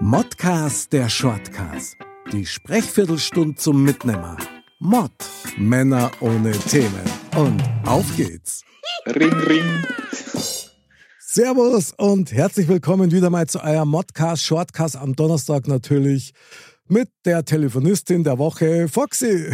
Modcast der Shortcast. Die Sprechviertelstunde zum Mitnehmer. Mod. Männer ohne Themen. Und auf geht's. Ring, ring. Servus und herzlich willkommen wieder mal zu eurem Modcast Shortcast am Donnerstag natürlich mit der Telefonistin der Woche, Foxy.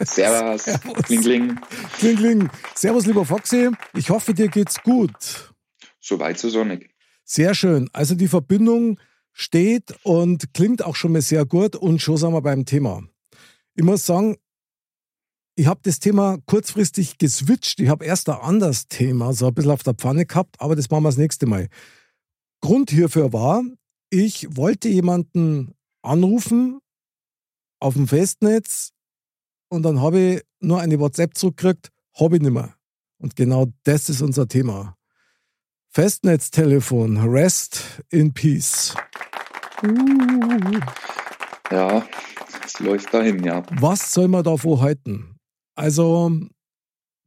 Servus. Kling, kling. Kling, kling. Servus, lieber Foxy. Ich hoffe, dir geht's gut. Soweit so sonnig. Sehr schön. Also die Verbindung steht und klingt auch schon mal sehr gut und schon sind wir beim Thema. Ich muss sagen, ich habe das Thema kurzfristig geswitcht. Ich habe erst ein anderes Thema, so ein bisschen auf der Pfanne gehabt, aber das machen wir das nächste Mal. Grund hierfür war, ich wollte jemanden anrufen auf dem Festnetz und dann habe ich nur eine WhatsApp zurückgekriegt, habe ich nicht mehr. Und genau das ist unser Thema. Festnetztelefon, rest in peace. Uh. Ja, es läuft dahin, ja. Was soll man davor halten? Also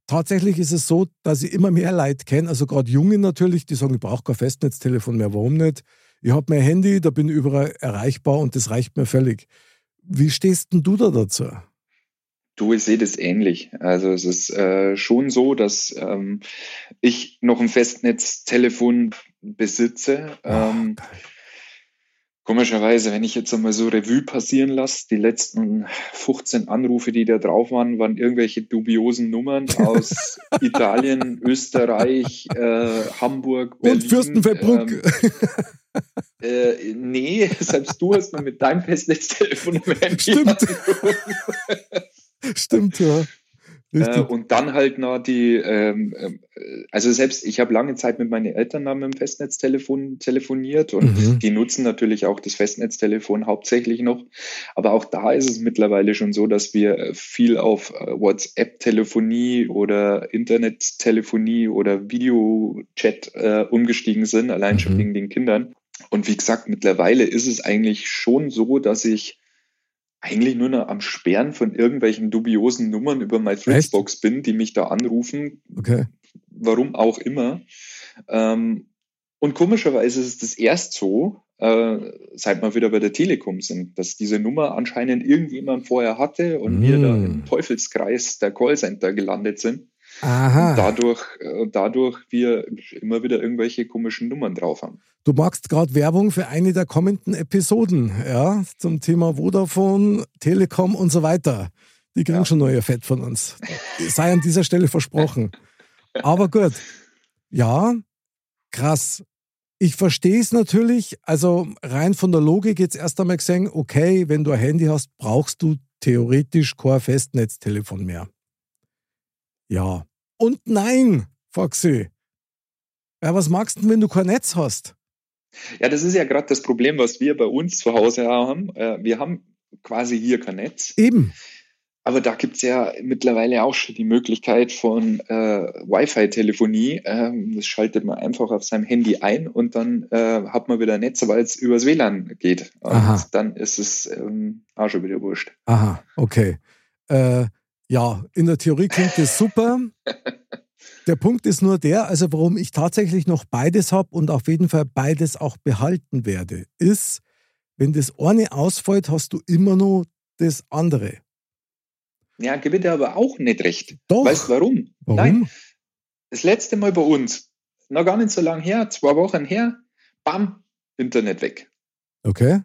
tatsächlich ist es so, dass ich immer mehr Leute kenne, also gerade Junge natürlich, die sagen, ich brauche kein Festnetztelefon mehr, warum nicht? Ich habe mein Handy, da bin ich überall erreichbar und das reicht mir völlig. Wie stehst denn du da dazu? Du, ich sehe das ähnlich. Also es ist äh, schon so, dass ähm, ich noch ein Festnetztelefon besitze. Ähm, oh, Komischerweise, wenn ich jetzt einmal so Revue passieren lasse, die letzten 15 Anrufe, die da drauf waren, waren irgendwelche dubiosen Nummern aus Italien, Österreich, äh, Hamburg, Berlin. Und Fürstenfeldbruck. Ähm, äh, nee, selbst du hast nur mit deinem Festnetztelefon Stimmt. Stimmt, ja. Äh, und dann halt noch die, ähm, äh, also selbst ich habe lange Zeit mit meinen Eltern mit dem Festnetztelefon telefoniert und mhm. die nutzen natürlich auch das Festnetztelefon hauptsächlich noch. Aber auch da ist es mittlerweile schon so, dass wir viel auf äh, WhatsApp-Telefonie oder Internet-Telefonie oder Videochat äh, umgestiegen sind, allein mhm. schon wegen den Kindern. Und wie gesagt, mittlerweile ist es eigentlich schon so, dass ich eigentlich nur noch am Sperren von irgendwelchen dubiosen Nummern über meine Fritzbox bin, die mich da anrufen. Okay. Warum auch immer. Ähm, und komischerweise ist es erst so, äh, seit wir wieder bei der Telekom sind, dass diese Nummer anscheinend irgendjemand vorher hatte und mm. wir da im Teufelskreis der Callcenter gelandet sind. Aha. Dadurch, äh, dadurch wir immer wieder irgendwelche komischen Nummern drauf haben. Du magst gerade Werbung für eine der kommenden Episoden, ja, zum Thema Vodafone, Telekom und so weiter. Die kriegen ja. schon neue Fett von uns. Sei an dieser Stelle versprochen. Aber gut. Ja, krass. Ich verstehe es natürlich. Also rein von der Logik jetzt erst einmal gesehen, okay, wenn du ein Handy hast, brauchst du theoretisch kein Festnetztelefon mehr. Ja. Und nein, Foxy. Ja, was magst du, wenn du kein Netz hast? Ja, das ist ja gerade das Problem, was wir bei uns zu Hause haben. Äh, wir haben quasi hier kein Netz. Eben. Aber da gibt es ja mittlerweile auch schon die Möglichkeit von äh, Wi-Fi-Telefonie. Ähm, das schaltet man einfach auf seinem Handy ein und dann äh, hat man wieder Netz, weil es übers WLAN geht. Und Aha. dann ist es ähm, auch schon wieder wurscht. Aha, okay. Äh, ja, in der Theorie klingt das super. Der Punkt ist nur der, also warum ich tatsächlich noch beides habe und auf jeden Fall beides auch behalten werde, ist, wenn das eine ausfällt, hast du immer noch das andere. Ja, dir aber auch nicht recht. Doch. Weißt du warum? warum? Nein. Das letzte Mal bei uns, noch gar nicht so lange her, zwei Wochen her, bam, Internet weg. Okay.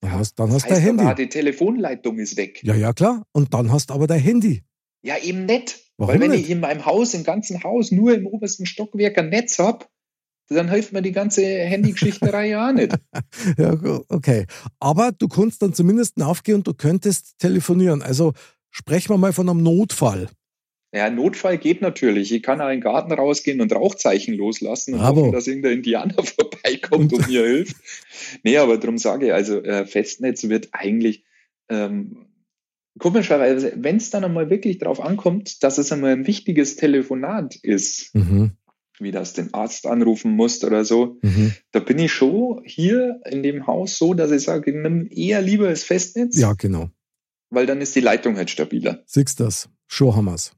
Dann hast, dann hast das heißt, dein Handy. Aber die Telefonleitung ist weg. Ja, ja, klar. Und dann hast du aber dein Handy. Ja, eben nicht. Warum Weil wenn nicht? ich in meinem Haus, im ganzen Haus, nur im obersten Stockwerk ein Netz habe, dann hilft mir die ganze Handygeschichterei ja auch nicht. ja, okay. Aber du kannst dann zumindest aufgehen und du könntest telefonieren. Also sprechen wir mal von einem Notfall. Ja, Notfall geht natürlich. Ich kann auch in den Garten rausgehen und Rauchzeichen loslassen und hoffen, dass irgendein Indianer vorbeikommt und, und mir hilft. Nee, aber darum sage ich, also äh, Festnetz wird eigentlich ähm, komischerweise, wenn es dann einmal wirklich darauf ankommt, dass es einmal ein wichtiges Telefonat ist, mhm. wie das den Arzt anrufen muss oder so, mhm. da bin ich schon hier in dem Haus so, dass ich sage, ich nehme eher lieber das Festnetz. Ja, genau. Weil dann ist die Leitung halt stabiler. Siehst das? Schon haben wir's.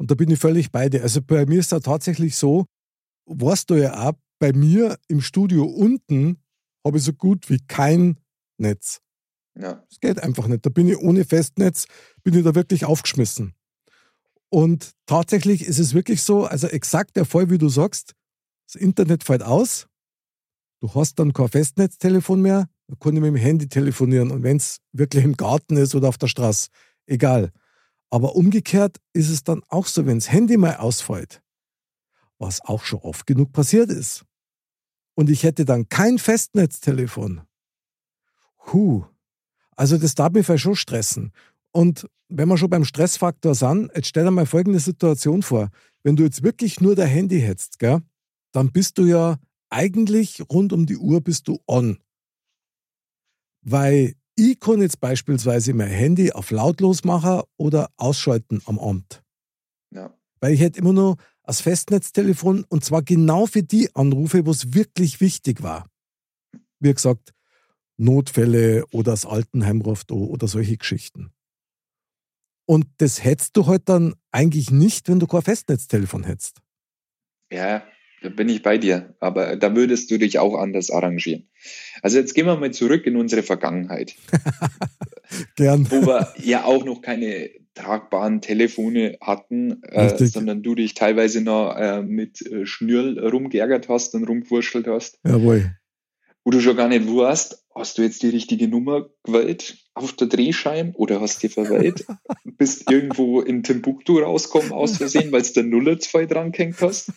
Und da bin ich völlig bei dir. Also bei mir ist da tatsächlich so, weißt du ja auch, bei mir im Studio unten habe ich so gut wie kein Netz. Ja. Es geht einfach nicht. Da bin ich ohne Festnetz, bin ich da wirklich aufgeschmissen. Und tatsächlich ist es wirklich so, also exakt der Fall, wie du sagst, das Internet fällt aus, du hast dann kein Festnetztelefon mehr, da kann ich mit dem Handy telefonieren und wenn es wirklich im Garten ist oder auf der Straße, egal. Aber umgekehrt ist es dann auch so, wenn das Handy mal ausfällt, was auch schon oft genug passiert ist. Und ich hätte dann kein Festnetztelefon. Huh. Also das darf mich vielleicht schon stressen. Und wenn wir schon beim Stressfaktor sind, jetzt stell dir mal folgende Situation vor. Wenn du jetzt wirklich nur dein Handy hättest, gell, dann bist du ja eigentlich rund um die Uhr bist du on. Weil ich kann jetzt beispielsweise mein Handy auf lautlos machen oder ausschalten am Abend. Ja. Weil ich hätte immer nur das Festnetztelefon und zwar genau für die Anrufe, wo es wirklich wichtig war. Wie gesagt, Notfälle oder das Altenheim ruft oder solche Geschichten. Und das hättest du halt dann eigentlich nicht, wenn du kein Festnetztelefon hättest. Ja, da bin ich bei dir, aber da würdest du dich auch anders arrangieren. Also jetzt gehen wir mal zurück in unsere Vergangenheit. Gern. Wo wir ja auch noch keine tragbaren Telefone hatten, äh, sondern du dich teilweise noch äh, mit äh, Schnürl rumgeärgert hast und rumgewurschtelt hast. Jawohl. Wo du schon gar nicht weißt, hast du jetzt die richtige Nummer gewählt auf der Drehschein oder hast du verwählt? Bist irgendwo in Timbuktu rauskommen aus Versehen, weil du der Nuller zwei dran gehängt hast?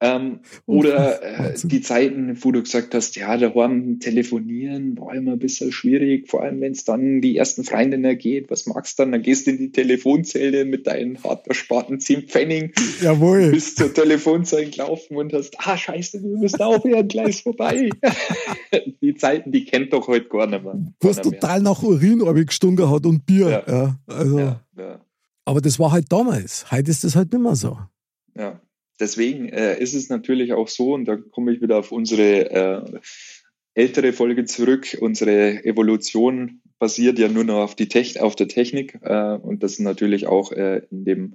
Ähm, oder äh, die Zeiten, wo du gesagt hast, ja, daheim telefonieren war immer ein bisschen schwierig, vor allem wenn es dann die ersten Freundinnen geht. Was magst du dann? Dann gehst du in die Telefonzelle mit deinen hart ersparten 10 Pfennig. Jawohl. Bist zur Telefonzelle gelaufen und hast, ah, scheiße, wir müssen aufhören, gleich vorbei. die Zeiten, die kennt doch heute gar nicht mehr. Was total nach Urin gestunken hat und Bier. Ja. ja also. Ja. Aber das war halt damals. Heute ist das halt nicht mehr so. Ja deswegen äh, ist es natürlich auch so, und da komme ich wieder auf unsere äh, ältere Folge zurück, unsere Evolution basiert ja nur noch auf, die Tech auf der Technik äh, und das natürlich auch äh, in dem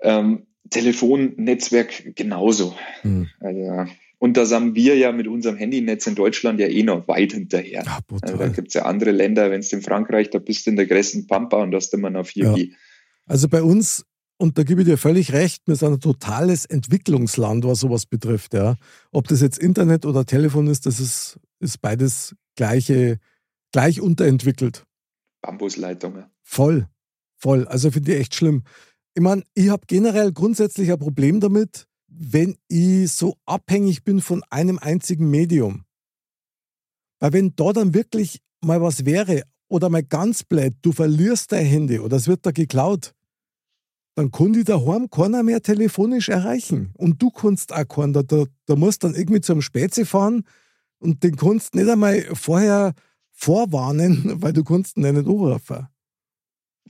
ähm, Telefonnetzwerk genauso. Mhm. Also, und da sind wir ja mit unserem Handynetz in Deutschland ja eh noch weit hinterher. Ja, also da gibt es ja andere Länder, wenn es in Frankreich, da bist du in der größten Pampa und hast immer noch 4G. Ja. Also bei uns und da gebe ich dir völlig recht, wir sind ein totales Entwicklungsland, was sowas betrifft. Ja. Ob das jetzt Internet oder Telefon ist, das ist, ist beides gleiche, gleich unterentwickelt. Bambusleitungen. Voll, voll. Also finde ich echt schlimm. Ich meine, ich habe generell grundsätzlich ein Problem damit, wenn ich so abhängig bin von einem einzigen Medium. Weil wenn da dann wirklich mal was wäre oder mal ganz blöd, du verlierst dein Handy oder es wird da geklaut, dann kann die daheim keiner mehr telefonisch erreichen. Und du kannst auch keinen. Da, da, da musst dann irgendwie zum Spätze fahren und den kannst nicht einmal vorher vorwarnen, weil du kannst ihn nicht anrufen.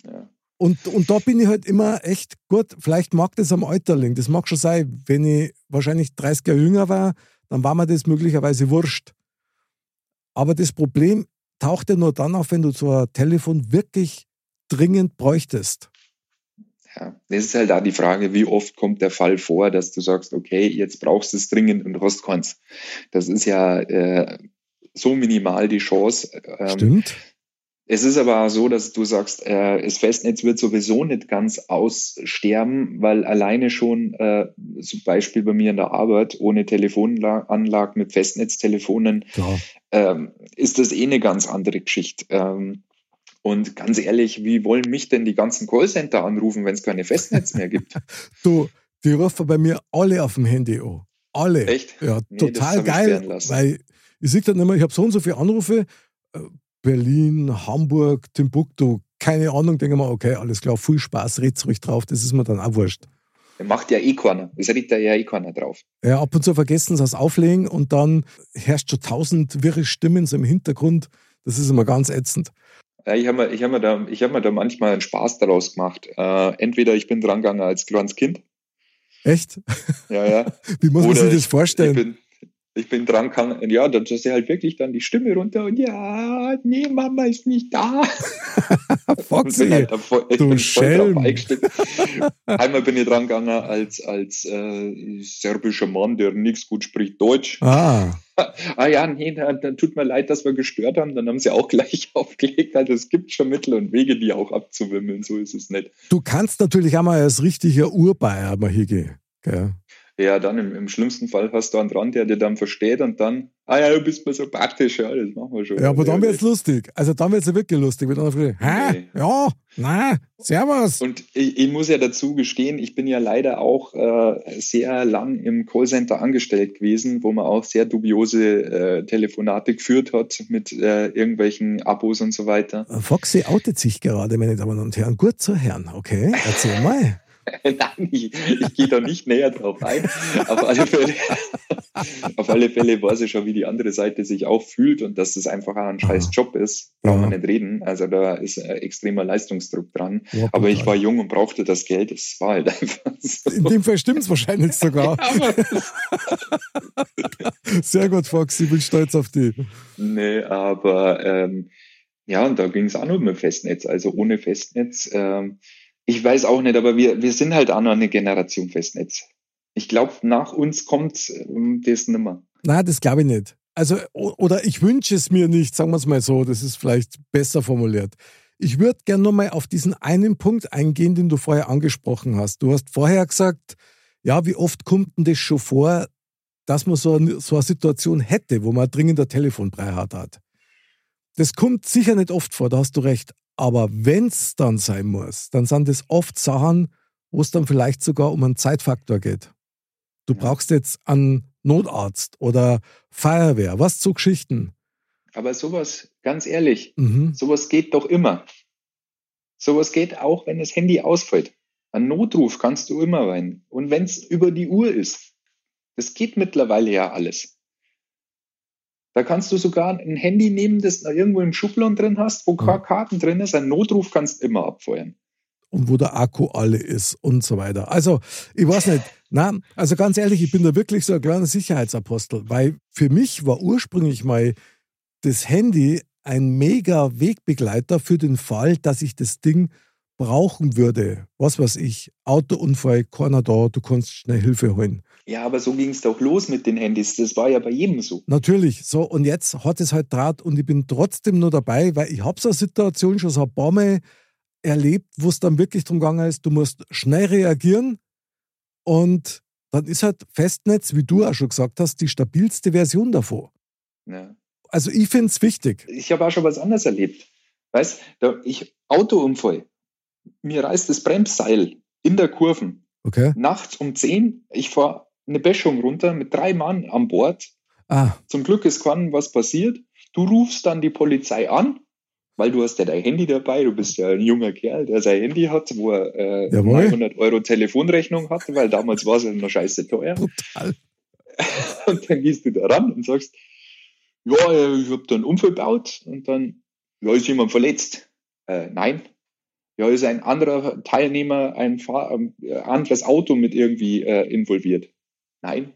Ja. Und, und da bin ich halt immer echt gut. Vielleicht mag das am Alter liegen. Das mag schon sein. Wenn ich wahrscheinlich 30 Jahre jünger war, dann war mir das möglicherweise wurscht. Aber das Problem taucht ja nur dann auf, wenn du so ein Telefon wirklich dringend bräuchtest. Ja, das ist halt da die Frage, wie oft kommt der Fall vor, dass du sagst, okay, jetzt brauchst du es dringend und hast keins. Das ist ja äh, so minimal die Chance. Ähm, Stimmt. Es ist aber auch so, dass du sagst, äh, das Festnetz wird sowieso nicht ganz aussterben, weil alleine schon äh, zum Beispiel bei mir in der Arbeit ohne Telefonanlage mit Festnetztelefonen ähm, ist das eh eine ganz andere Geschichte. Ähm, und ganz ehrlich, wie wollen mich denn die ganzen Callcenter anrufen, wenn es keine Festnetz mehr gibt? du, die rufen bei mir alle auf dem Handy an. Alle. Echt? Ja, nee, total geil. Weil ich sehe dann immer, ich habe so und so viele Anrufe. Äh, Berlin, Hamburg, Timbuktu, keine Ahnung, denke mal, okay, alles klar, viel Spaß, red's ruhig drauf, das ist mir dann auch wurscht. Er macht ja eh keiner. Das redet da ja eh keiner drauf. Ja, ab und zu vergessen sie das Auflegen und dann herrscht schon tausend wirre Stimmen so im Hintergrund. Das ist immer ganz ätzend. Ja, ich habe mir, hab mir, da, hab mir da manchmal einen Spaß daraus gemacht. Äh, entweder ich bin drangegangen als kleines Kind. Echt? Ja, ja. Wie muss man sich das vorstellen? Ich bin, ich bin dran kann, ja, dann ist halt wirklich dann die Stimme runter und ja, nee, Mama ist nicht da. Foxy, halt voll, du Schelm. Einmal bin ich dran gegangen als, als äh, serbischer Mann, der nichts gut spricht Deutsch. Ah. ah ja, nee, dann, dann tut mir leid, dass wir gestört haben. Dann haben sie auch gleich aufgelegt. Also es gibt schon Mittel und Wege, die auch abzuwimmeln. So ist es nicht. Du kannst natürlich auch mal als richtiger Urbayer mal hier gehen. Gell? Ja, dann im, im schlimmsten Fall hast du einen dran, der dir dann versteht und dann, ah ja, du bist mir so praktisch, ja, das machen wir schon. Ja, aber dann wird es lustig. Also dann wird es wirklich lustig, wenn fragt, hä? Nee. Ja, nein, servus. Und ich, ich, muss ja dazu gestehen, ich bin ja leider auch äh, sehr lang im Callcenter angestellt gewesen, wo man auch sehr dubiose äh, Telefonate geführt hat mit äh, irgendwelchen Abos und so weiter. Foxy outet sich gerade, meine Damen und Herren. Gut zu Herren, okay? Erzähl mal. Nein, ich, ich gehe da nicht näher drauf ein. Auf alle, Fälle, auf alle Fälle weiß ich schon, wie die andere Seite sich auch fühlt und dass das einfach auch ein scheiß Job ist. Braucht man nicht reden. Also da ist ein extremer Leistungsdruck dran. Ja, Aber ich war jung und brauchte das Geld. Es war halt einfach so. In dem Fall stimmt es wahrscheinlich sogar. Sehr gut, Fox. Ich bin stolz auf dich. Nee, aber ähm, ja, und da ging es auch nur mit Festnetz. Also ohne Festnetz. Ähm, ich weiß auch nicht, aber wir, wir sind halt auch noch eine Generation Festnetz. Ich glaube, nach uns kommt ähm, das nimmer. Nein, das glaube ich nicht. Also, oder ich wünsche es mir nicht, sagen wir es mal so, das ist vielleicht besser formuliert. Ich würde gerne nochmal auf diesen einen Punkt eingehen, den du vorher angesprochen hast. Du hast vorher gesagt, ja, wie oft kommt denn das schon vor, dass man so eine, so eine Situation hätte, wo man dringend ein Telefonbrei hat. Das kommt sicher nicht oft vor, da hast du recht. Aber wenn es dann sein muss, dann sind es oft Sachen, wo es dann vielleicht sogar um einen Zeitfaktor geht. Du brauchst jetzt einen Notarzt oder Feuerwehr, was zu Geschichten. Aber sowas, ganz ehrlich, mhm. sowas geht doch immer. Sowas geht auch, wenn das Handy ausfällt. Ein Notruf kannst du immer rein. Und wenn es über die Uhr ist, das geht mittlerweile ja alles. Da kannst du sogar ein Handy nehmen, das da irgendwo im Schubladen drin hast, wo keine Karten drin ist. Ein Notruf kannst du immer abfeuern. Und wo der Akku alle ist und so weiter. Also, ich weiß nicht. Na, also ganz ehrlich, ich bin da wirklich so ein kleiner Sicherheitsapostel, weil für mich war ursprünglich mal das Handy ein mega Wegbegleiter für den Fall, dass ich das Ding brauchen würde. Was weiß ich, Autounfall, keiner da, du kannst schnell Hilfe holen. Ja, aber so ging es doch los mit den Handys. Das war ja bei jedem so. Natürlich. So, und jetzt hat es halt Draht und ich bin trotzdem nur dabei, weil ich habe so eine Situation schon so ein paar Mal erlebt, wo es dann wirklich darum gegangen ist, du musst schnell reagieren und dann ist halt Festnetz, wie du auch schon gesagt hast, die stabilste Version davon. Ja. Also ich finde es wichtig. Ich habe auch schon was anderes erlebt. Weißt du, ich Autounfall, mir reißt das Bremsseil in der Kurven. Okay. Nachts um 10, ich fahre eine Böschung runter mit drei Mann an Bord. Ah. Zum Glück ist keinem was passiert. Du rufst dann die Polizei an, weil du hast ja dein Handy dabei. Du bist ja ein junger Kerl, der sein Handy hat, wo er äh, 900 Euro Telefonrechnung hat, weil damals war es ja noch scheiße teuer. Total. Und dann gehst du da ran und sagst, ja, ich habe da einen Unfall gebaut und dann, ja, ist jemand verletzt? Äh, nein. Ja, ist ein anderer Teilnehmer, ein, Fahr ein äh, anderes Auto mit irgendwie äh, involviert? Nein.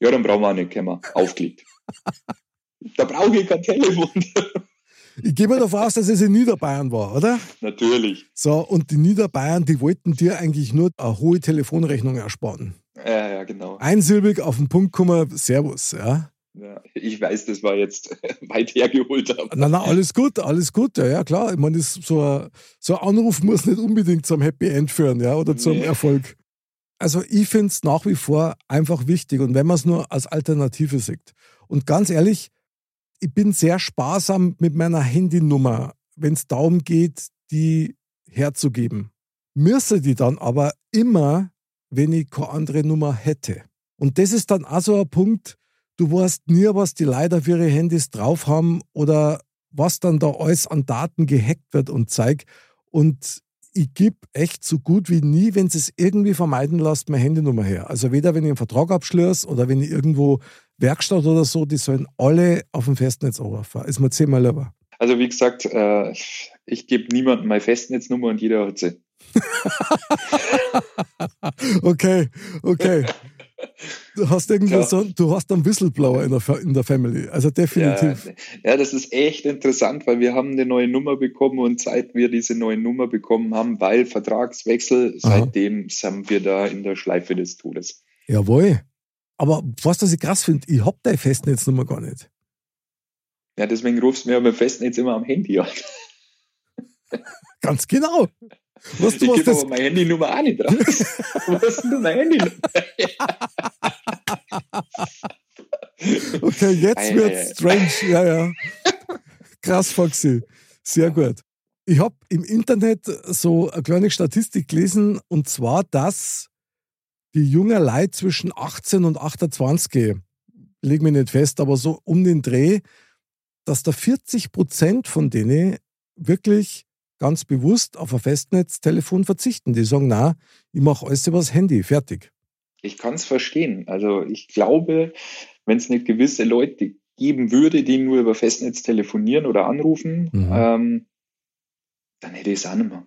Ja, dann brauchen wir auch nicht kommen. Aufgelegt. da brauche ich kein Telefon. Ich gehe mal davon aus, dass es in Niederbayern war, oder? Natürlich. So, und die Niederbayern, die wollten dir eigentlich nur eine hohe Telefonrechnung ersparen. Ja, ja, genau. Einsilbig auf den Punkt kommen, Servus, ja. Ja, ich weiß, das war jetzt weit hergeholt. Nein, nein, alles gut, alles gut. Ja, ja klar. Ich meine, so ein, so ein Anruf muss nicht unbedingt zum Happy End führen, ja, oder zum nee. Erfolg. Also ich finde es nach wie vor einfach wichtig und wenn man es nur als Alternative sieht. Und ganz ehrlich, ich bin sehr sparsam mit meiner Handynummer, wenn es darum geht, die herzugeben. Müsse die dann aber immer, wenn ich keine andere Nummer hätte. Und das ist dann auch so ein Punkt, du weißt nie, was die Leute auf ihre Handys drauf haben oder was dann da alles an Daten gehackt wird und zeig. Und ich gebe echt so gut wie nie, wenn es irgendwie vermeiden lässt, meine Handynummer her. Also weder wenn ich einen Vertrag abschließe oder wenn ich irgendwo Werkstatt oder so, die sollen alle auf dem Festnetz anrufen. Ist mir zehnmal lieber. Also wie gesagt, äh, ich gebe niemandem meine Festnetznummer und jeder hat sie. okay, okay. Du hast irgendwie so, du hast einen Whistleblower in der, in der Family, also definitiv. Ja, ja, das ist echt interessant, weil wir haben eine neue Nummer bekommen und seit wir diese neue Nummer bekommen haben, weil Vertragswechsel, Aha. seitdem sind wir da in der Schleife des Todes. Jawohl. Aber was das ich krass finde, ich hab deine Festnetznummer gar nicht. Ja, deswegen rufst du mir am Festnetz immer am Handy an. Ganz genau. Was, du ich gebe aber meine Handynummer auch nicht raus. Was ist denn meine Handynummer? okay, jetzt wird's strange. Ja, ja. Krass, Foxy. Sehr gut. Ich habe im Internet so eine kleine Statistik gelesen, und zwar, dass die jungen Leute zwischen 18 und 28, leg mich nicht fest, aber so um den Dreh, dass da 40 Prozent von denen wirklich ganz bewusst auf ein Festnetztelefon verzichten. Die sagen, na, ich mache alles über das Handy, fertig. Ich kann es verstehen. Also ich glaube, wenn es nicht gewisse Leute geben würde, die nur über Festnetz telefonieren oder anrufen, mhm. ähm, dann hätte ich es auch nicht mehr.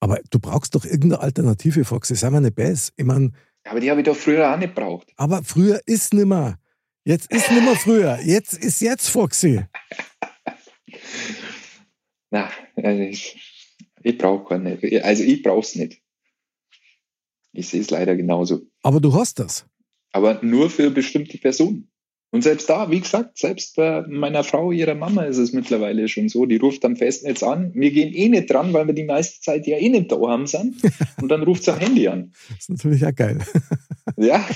Aber du brauchst doch irgendeine Alternative, Foxy. Sei mal nicht besser. Ich mein, aber die habe ich doch früher auch nicht braucht. Aber früher ist nimmer. Jetzt ist nimmer früher. Jetzt ist jetzt, Foxy. Na, also ich, ich brauche keine. Also ich brauche es nicht. Ich sehe es leider genauso. Aber du hast das. Aber nur für bestimmte Personen. Und selbst da, wie gesagt, selbst bei meiner Frau, ihrer Mama ist es mittlerweile schon so, die ruft am Festnetz an. Wir gehen eh nicht dran, weil wir die meiste Zeit ja eh nicht da haben sind. Und dann ruft sie am Handy an. Das ist natürlich auch geil. ja,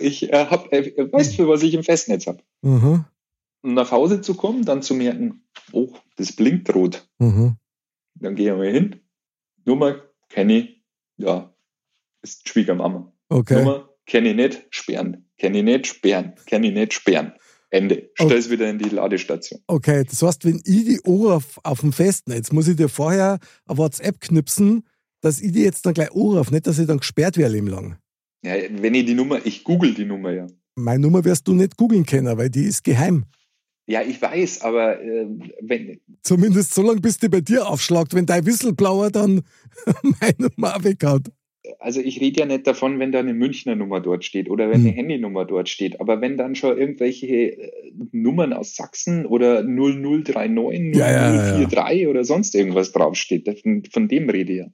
ich äh, hab, äh, weißt du, was ich im Festnetz habe? Mhm. Um nach Hause zu kommen, dann zu merken, oh, das blinkt rot. Mhm. Dann gehe ich mal hin. Nummer kenne ich, ja, ist Schwiegermama. Okay. Nummer kenne ich nicht, sperren. Kenne ich nicht, sperren. Kenne ich nicht, sperren. Ende. Stell es wieder in die Ladestation. Okay, das heißt, wenn ich die Ohr auf, auf dem Festnetz, muss ich dir vorher eine WhatsApp knipsen, dass ich die jetzt dann gleich Ohr auf, nicht, dass ich dann gesperrt werde leben lang. Ja, wenn ich die Nummer, ich google die Nummer ja. Meine Nummer wirst du nicht googeln können, weil die ist geheim. Ja, ich weiß, aber äh, wenn. Zumindest so lange, bis die bei dir aufschlagt, wenn dein Whistleblower dann meine Nummer weghaut. Also ich rede ja nicht davon, wenn da eine Münchner Nummer dort steht oder wenn hm. eine Handynummer dort steht, aber wenn dann schon irgendwelche äh, Nummern aus Sachsen oder 0039, ja, 0043 ja, ja. oder sonst irgendwas draufsteht, von, von dem rede ich ja.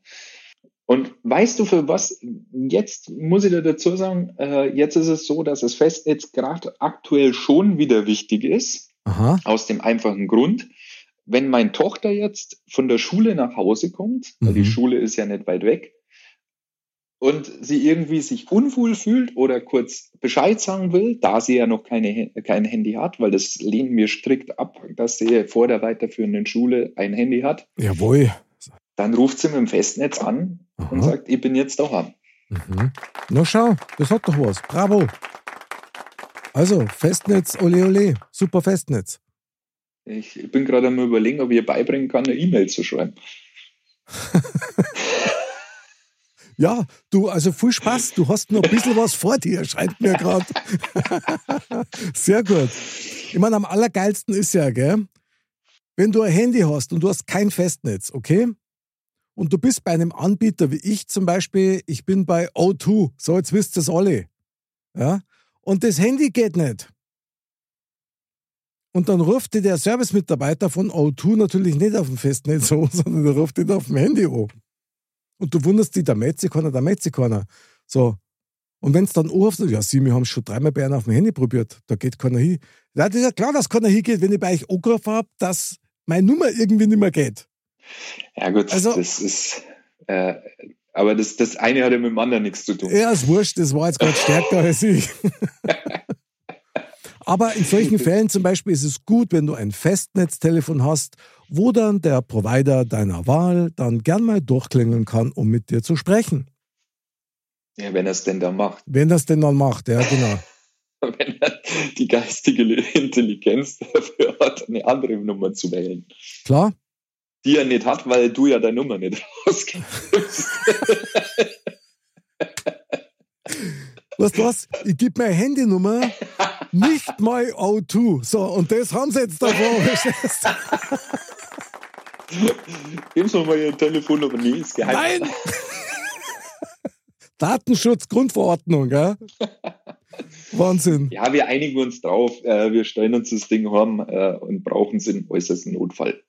Und weißt du für was? Jetzt muss ich dir dazu sagen, äh, jetzt ist es so, dass das Festnetz gerade aktuell schon wieder wichtig ist. Aha. Aus dem einfachen Grund, wenn meine Tochter jetzt von der Schule nach Hause kommt, mhm. weil die mhm. Schule ist ja nicht weit weg, und sie irgendwie sich unwohl fühlt oder kurz Bescheid sagen will, da sie ja noch keine, kein Handy hat, weil das lehnen wir strikt ab, dass sie vor der weiterführenden Schule ein Handy hat. Jawohl. Dann ruft sie mit dem Festnetz an Aha. und sagt, ich bin jetzt daheim. Mhm. Na schau, das hat doch was. Bravo. Also, Festnetz, ole ole, super Festnetz. Ich bin gerade am überlegen, ob ich ihr beibringen kann, eine E-Mail zu schreiben. ja, du, also viel Spaß. Du hast noch ein bisschen was vor dir, schreibt mir gerade. Sehr gut. Ich meine, am allergeilsten ist ja, gell, wenn du ein Handy hast und du hast kein Festnetz, okay? Und du bist bei einem Anbieter wie ich zum Beispiel, ich bin bei O2, so jetzt wisst ihr es alle. Ja? Und das Handy geht nicht. Und dann ruft der Servicemitarbeiter von O2 natürlich nicht auf dem Festnetz an, sondern der ruft ihn auf dem Handy an. Und du wunderst dich, der keiner, der keiner. So. Und wenn es dann anruft, ja, Sie, wir haben schon dreimal bei Ihnen auf dem Handy probiert, da geht keiner hin. Ja, das ist ja klar, dass keiner hingeht, wenn ich bei euch angerufen habe, dass meine Nummer irgendwie nicht mehr geht. Ja, gut, also, das ist. Äh, aber das, das eine hat ja mit dem anderen nichts zu tun. Ja, ist wurscht, das war jetzt gerade stärker als ich. Aber in solchen Fällen zum Beispiel ist es gut, wenn du ein Festnetztelefon hast, wo dann der Provider deiner Wahl dann gern mal durchklingeln kann, um mit dir zu sprechen. Ja, wenn er es denn dann macht. Wenn er es denn dann macht, ja, genau. wenn er die geistige Intelligenz dafür hat, eine andere Nummer zu wählen. Klar. Die er nicht hat, weil du ja deine Nummer nicht rausgibst. Weißt du was? Ich gebe meine Handynummer nicht mal O2. So, und das haben sie jetzt davor. Geben Sie mal Ihre Telefonnummer. Nee, ist geheim. Nein! Datenschutzgrundverordnung, gell? Wahnsinn. Ja, wir einigen uns drauf. Äh, wir stellen uns das Ding heim äh, und brauchen es im äußersten Notfall.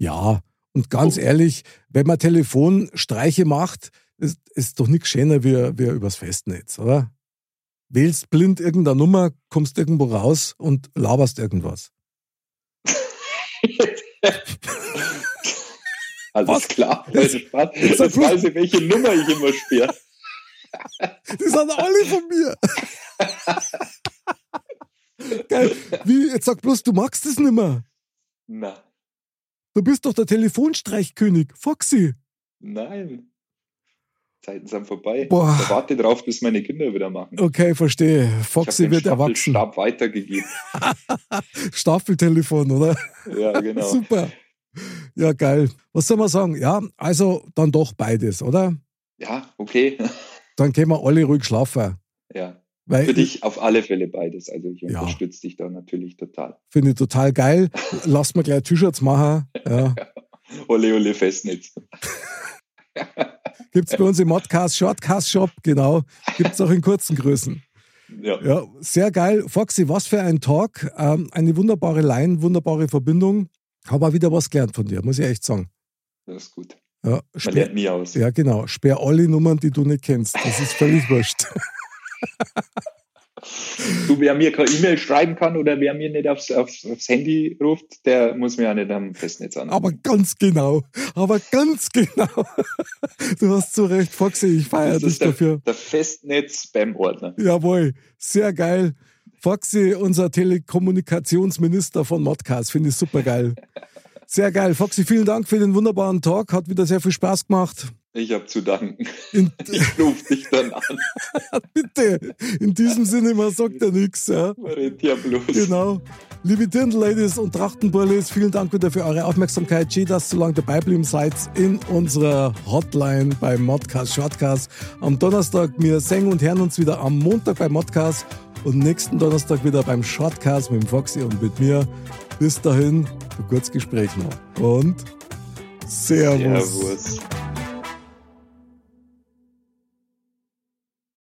Ja, und ganz oh. ehrlich, wenn man Telefonstreiche macht, ist, ist doch nichts schöner wie, wie übers Festnetz, oder? Wählst blind irgendeine Nummer, kommst irgendwo raus und laberst irgendwas. Alles Was? klar. Jetzt, jetzt weiß ich, welche Nummer ich immer spiele. Die sind alle von mir. Geil. Wie, jetzt sag bloß, du magst es nicht mehr. Na. Du bist doch der Telefonstreichkönig, Foxy. Nein. Zeiten sind vorbei. Boah. Ich warte drauf, bis meine Kinder wieder machen. Okay, verstehe. Foxy wird erwachsen. Stab weitergegeben. Staffeltelefon, oder? Ja, genau. Super. Ja, geil. Was soll man sagen? Ja, also dann doch beides, oder? Ja, okay. Dann können wir alle ruhig schlafen. Ja. Weil Für dich auf alle Fälle beides. Also ich ja. unterstütze dich da natürlich total. Finde ich total geil. Lass mir gleich T-Shirts machen. Ja. ole, ole, Festnetz. Gibt es bei uns im Modcast Shortcast Shop, genau. Gibt es auch in kurzen Größen. Ja. ja. Sehr geil. Foxy, was für ein Talk. Ähm, eine wunderbare Line, wunderbare Verbindung. Habe auch wieder was gelernt von dir, muss ich echt sagen. Das ist gut. Ja, Man lernt nie aus. Ja, genau. Sperr alle Nummern, die du nicht kennst. Das ist völlig wurscht. Du, wer mir keine E-Mail schreiben kann oder wer mir nicht aufs, aufs, aufs, Handy ruft, der muss mir ja nicht am Festnetz an. Aber ganz genau. Aber ganz genau. Du hast zu Recht, Foxy, ich feiere dich der, dafür. Der Festnetz-Spam-Ordner. Jawohl, sehr geil. Foxy, unser Telekommunikationsminister von Modcast, finde ich super geil. Sehr geil. Foxy, vielen Dank für den wunderbaren Talk. Hat wieder sehr viel Spaß gemacht. Ich habe zu danken. In, ich rufe dich dann an. Bitte. In diesem Sinne, man sagt ja nichts. Ja. ja bloß. Genau. Liebe Dirndl-Ladies und Trachtenbullis, vielen Dank wieder für eure Aufmerksamkeit. Schön, dass ihr so lange dabei geblieben seid in unserer Hotline beim Modcast Shortcast. Am Donnerstag, wir singen und hören uns wieder am Montag beim Modcast und nächsten Donnerstag wieder beim Shortcast mit dem Foxy und mit mir. Bis dahin, ein kurzes Gespräch noch. Und Servus. Servus.